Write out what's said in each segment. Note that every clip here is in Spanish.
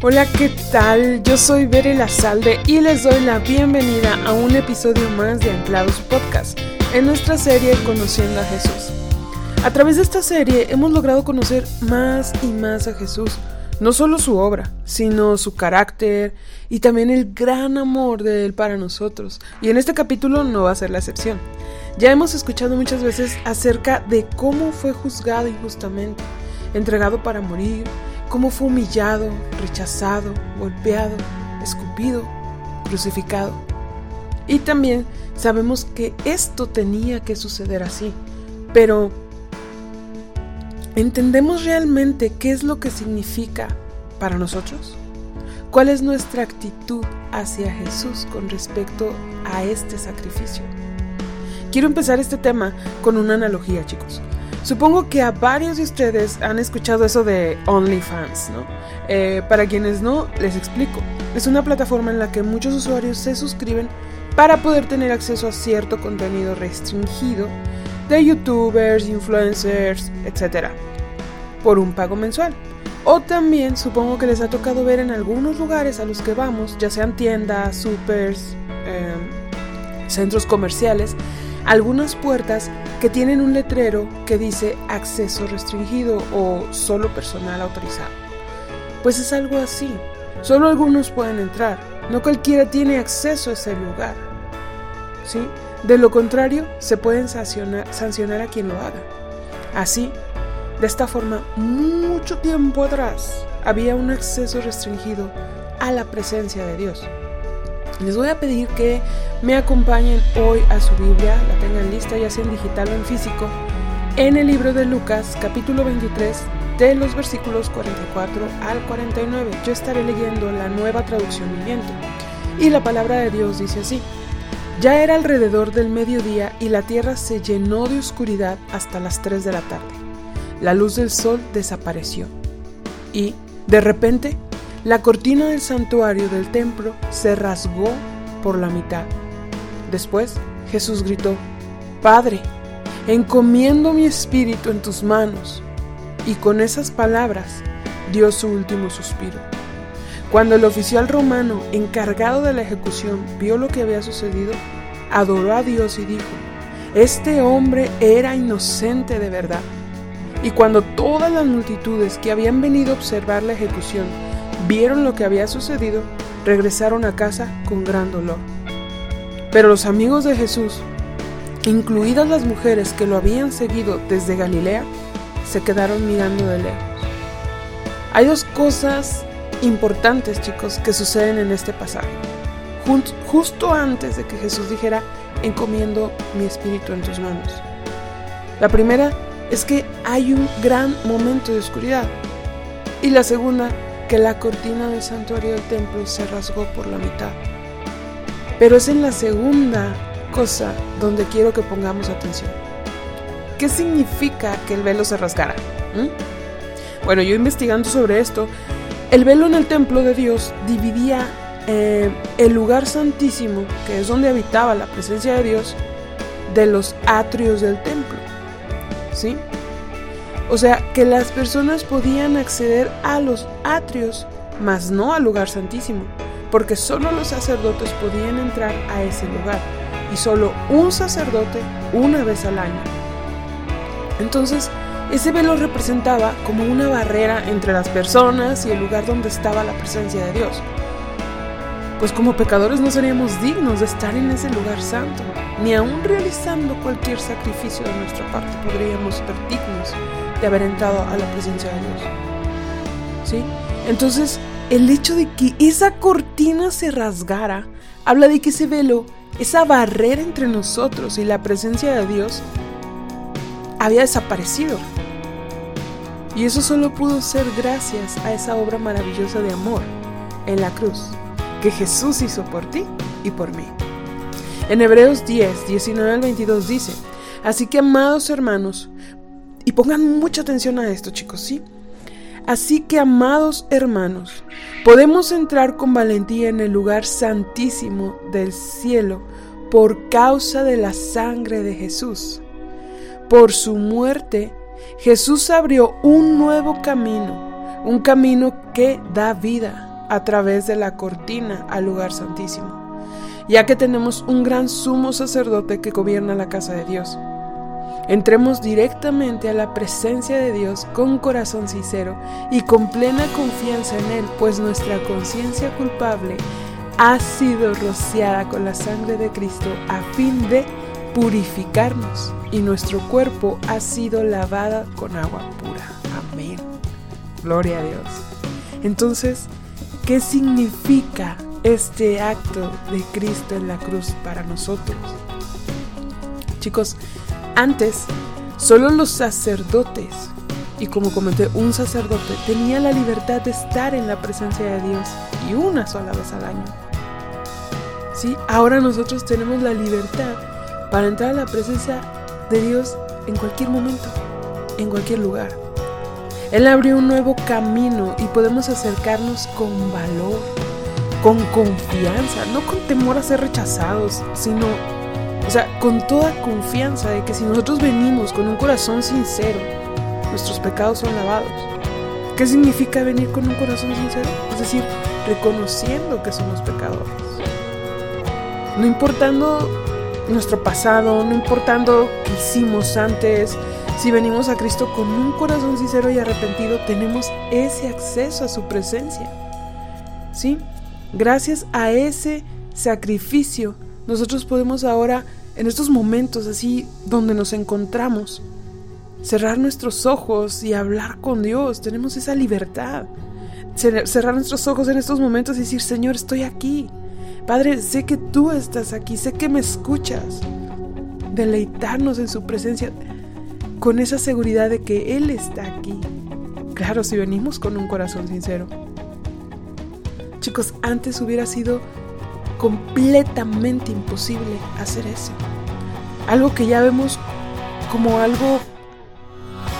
Hola, ¿qué tal? Yo soy Bere Lazalde y les doy la bienvenida a un episodio más de Anclados Podcast, en nuestra serie Conociendo a Jesús. A través de esta serie hemos logrado conocer más y más a Jesús, no solo su obra, sino su carácter y también el gran amor de Él para nosotros. Y en este capítulo no va a ser la excepción. Ya hemos escuchado muchas veces acerca de cómo fue juzgado injustamente, entregado para morir, cómo fue humillado, rechazado, golpeado, escupido, crucificado. Y también sabemos que esto tenía que suceder así. Pero, ¿entendemos realmente qué es lo que significa para nosotros? ¿Cuál es nuestra actitud hacia Jesús con respecto a este sacrificio? Quiero empezar este tema con una analogía, chicos. Supongo que a varios de ustedes han escuchado eso de OnlyFans, ¿no? Eh, para quienes no, les explico. Es una plataforma en la que muchos usuarios se suscriben para poder tener acceso a cierto contenido restringido de youtubers, influencers, etc. por un pago mensual. O también supongo que les ha tocado ver en algunos lugares a los que vamos, ya sean tiendas, supers, em, centros comerciales, algunas puertas que tienen un letrero que dice acceso restringido o solo personal autorizado. Pues es algo así. Solo algunos pueden entrar. No cualquiera tiene acceso a ese lugar. ¿Sí? De lo contrario, se pueden sancionar, sancionar a quien lo haga. Así, de esta forma, mucho tiempo atrás había un acceso restringido a la presencia de Dios. Les voy a pedir que me acompañen hoy a su Biblia, la tengan lista ya sea en digital o en físico, en el libro de Lucas capítulo 23 de los versículos 44 al 49. Yo estaré leyendo la nueva traducción viviente. Y la palabra de Dios dice así. Ya era alrededor del mediodía y la tierra se llenó de oscuridad hasta las 3 de la tarde. La luz del sol desapareció. Y, de repente, la cortina del santuario del templo se rasgó por la mitad. Después Jesús gritó, Padre, encomiendo mi espíritu en tus manos. Y con esas palabras dio su último suspiro. Cuando el oficial romano encargado de la ejecución vio lo que había sucedido, adoró a Dios y dijo, Este hombre era inocente de verdad. Y cuando todas las multitudes que habían venido a observar la ejecución vieron lo que había sucedido, regresaron a casa con gran dolor. Pero los amigos de Jesús, incluidas las mujeres que lo habían seguido desde Galilea, se quedaron mirando de lejos. Hay dos cosas importantes, chicos, que suceden en este pasaje. Justo antes de que Jesús dijera, encomiendo mi espíritu en tus manos. La primera es que hay un gran momento de oscuridad. Y la segunda que la cortina del santuario del templo se rasgó por la mitad. Pero es en la segunda cosa donde quiero que pongamos atención. ¿Qué significa que el velo se rasgara? ¿Mm? Bueno, yo investigando sobre esto, el velo en el templo de Dios dividía eh, el lugar santísimo, que es donde habitaba la presencia de Dios, de los atrios del templo. ¿Sí? O sea, que las personas podían acceder a los atrios, mas no al lugar santísimo, porque solo los sacerdotes podían entrar a ese lugar, y solo un sacerdote una vez al año. Entonces, ese velo representaba como una barrera entre las personas y el lugar donde estaba la presencia de Dios. Pues como pecadores no seríamos dignos de estar en ese lugar santo, ni aun realizando cualquier sacrificio de nuestra parte podríamos ser dignos de haber entrado a la presencia de Dios. ¿Sí? Entonces, el hecho de que esa cortina se rasgara, habla de que ese velo, esa barrera entre nosotros y la presencia de Dios, había desaparecido. Y eso solo pudo ser gracias a esa obra maravillosa de amor en la cruz que Jesús hizo por ti y por mí. En Hebreos 10, 19 al 22 dice, Así que amados hermanos, y pongan mucha atención a esto, chicos, ¿sí? Así que, amados hermanos, podemos entrar con valentía en el lugar santísimo del cielo por causa de la sangre de Jesús. Por su muerte, Jesús abrió un nuevo camino, un camino que da vida. a través de la cortina al lugar santísimo, ya que tenemos un gran sumo sacerdote que gobierna la casa de Dios. Entremos directamente a la presencia de Dios con corazón sincero y con plena confianza en Él, pues nuestra conciencia culpable ha sido rociada con la sangre de Cristo a fin de purificarnos y nuestro cuerpo ha sido lavada con agua pura. Amén. Gloria a Dios. Entonces, ¿qué significa este acto de Cristo en la cruz para nosotros? Chicos, antes, solo los sacerdotes, y como comenté, un sacerdote tenía la libertad de estar en la presencia de Dios y una sola vez al año. ¿Sí? Ahora nosotros tenemos la libertad para entrar a la presencia de Dios en cualquier momento, en cualquier lugar. Él abrió un nuevo camino y podemos acercarnos con valor, con confianza, no con temor a ser rechazados, sino o sea, con toda confianza de que si nosotros venimos con un corazón sincero, nuestros pecados son lavados. ¿Qué significa venir con un corazón sincero? Es decir, reconociendo que somos pecadores. No importando nuestro pasado, no importando qué hicimos antes, si venimos a Cristo con un corazón sincero y arrepentido, tenemos ese acceso a su presencia. ¿Sí? Gracias a ese sacrificio, nosotros podemos ahora en estos momentos así donde nos encontramos, cerrar nuestros ojos y hablar con Dios. Tenemos esa libertad. Cerrar nuestros ojos en estos momentos y decir, Señor, estoy aquí. Padre, sé que tú estás aquí, sé que me escuchas. Deleitarnos en su presencia con esa seguridad de que Él está aquí. Claro, si venimos con un corazón sincero. Chicos, antes hubiera sido completamente imposible hacer eso. Algo que ya vemos como algo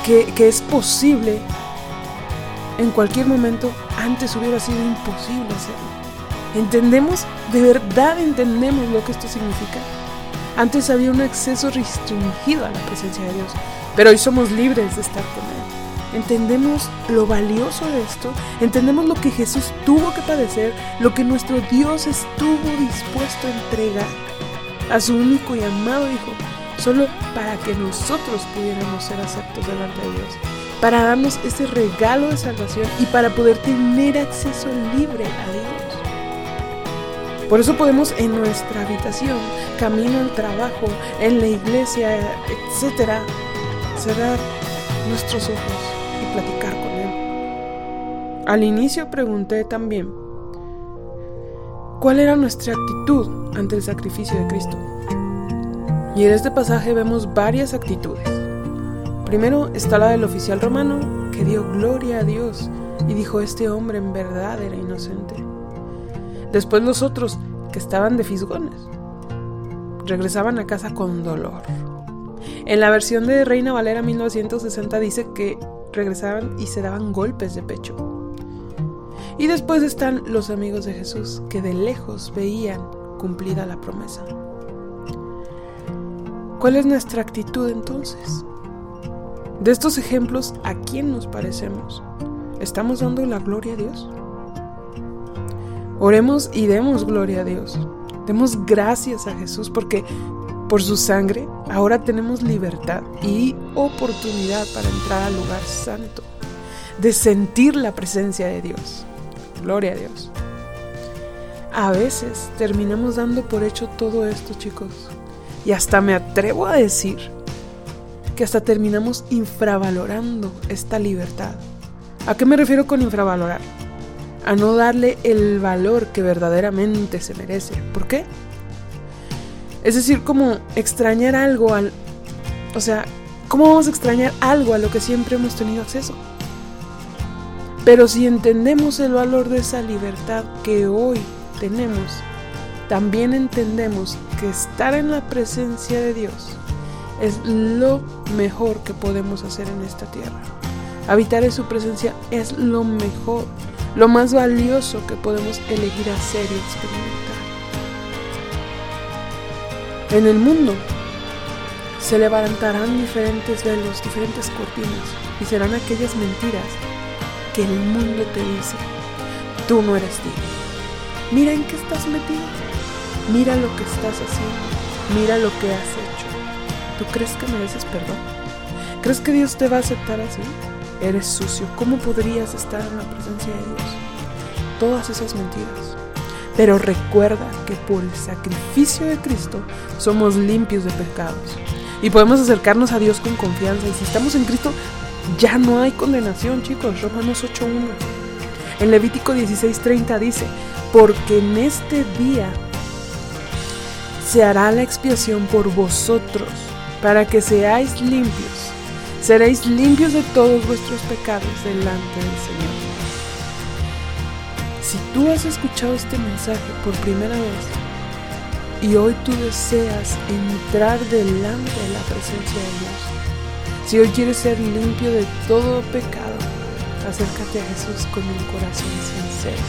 que, es posible en cualquier momento, antes hubiera sido imposible hacerlo. ¿Entendemos? ¿De verdad entendemos lo que esto significa? Antes había un acceso restringido a la presencia de Dios, pero hoy somos libres de estar con Él entendemos lo valioso de esto, entendemos lo que Jesús tuvo que padecer, lo que nuestro Dios estuvo dispuesto a entregar a su único y amado Hijo, solo para que nosotros pudiéramos ser aceptos delante de Dios, para darnos ese regalo de salvación y para poder tener acceso libre a Dios. Por eso podemos en nuestra habitación, camino al trabajo, en la iglesia, etcétera, cerrar nuestros ojos platicar con Él. Al inicio pregunté también, ¿cuál era nuestra actitud ante el sacrificio de Cristo? Y en este pasaje vemos varias actitudes. Primero está la del oficial romano que dio gloria a Dios y dijo, este hombre en verdad era inocente. Después los otros que estaban de fisgones regresaban a casa con dolor. En la versión de Reina Valera 1960 dice que regresaban y se daban golpes de pecho. Y después están los amigos de Jesús que de lejos veían cumplida la promesa. ¿Cuál es nuestra actitud entonces? De estos ejemplos, ¿a quién nos parecemos? ¿Estamos dando la gloria a Dios? Oremos y demos gloria a Dios. Demos gracias a Jesús porque por su sangre, ahora tenemos libertad y oportunidad para entrar al lugar santo, de sentir la presencia de Dios. Gloria a Dios. A veces terminamos dando por hecho todo esto, chicos. Y hasta me atrevo a decir que hasta terminamos infravalorando esta libertad. ¿A qué me refiero con infravalorar? A no darle el valor que verdaderamente se merece. ¿Por qué? Es decir, como extrañar algo al... O sea, ¿cómo vamos a extrañar algo a lo que siempre hemos tenido acceso? Pero si entendemos el valor de esa libertad que hoy tenemos, también entendemos que estar en la presencia de Dios es lo mejor que podemos hacer en esta tierra. Habitar en su presencia es lo mejor, lo más valioso que podemos elegir hacer y experimentar. En el mundo se levantarán diferentes velos, diferentes cortinas, y serán aquellas mentiras que el mundo te dice. tú no eres digno. Mira en qué estás metido. Mira lo que estás haciendo. Mira lo que has hecho. ¿Tú crees que mereces perdón? ¿Crees que Dios te va a aceptar así? Eres sucio. ¿Cómo podrías estar en la presencia de Dios? Todas esas mentiras. Pero recuerda que por el sacrificio de Cristo somos limpios de pecados. Y podemos acercarnos a Dios con confianza. Y si estamos en Cristo, ya no hay condenación, chicos. Romanos 8.1. En Levítico 16.30 dice, porque en este día se hará la expiación por vosotros, para que seáis limpios. Seréis limpios de todos vuestros pecados delante del Señor. Si tú has escuchado este mensaje por primera vez y hoy tú deseas entrar delante de la presencia de Dios, si hoy quieres ser limpio de todo pecado, acércate a Jesús con un corazón sincero.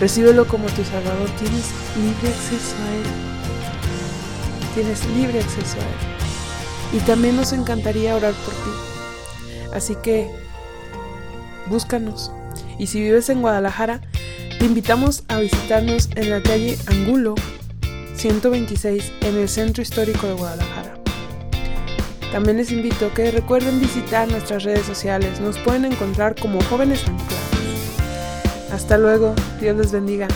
Recíbelo como tu Salvador. Tienes libre acceso a Él. Tienes libre acceso a Él. Y también nos encantaría orar por ti. Así que búscanos. Y si vives en Guadalajara, te invitamos a visitarnos en la calle Angulo 126 en el Centro Histórico de Guadalajara. También les invito que recuerden visitar nuestras redes sociales. Nos pueden encontrar como Jóvenes Anclados. Hasta luego, Dios les bendiga.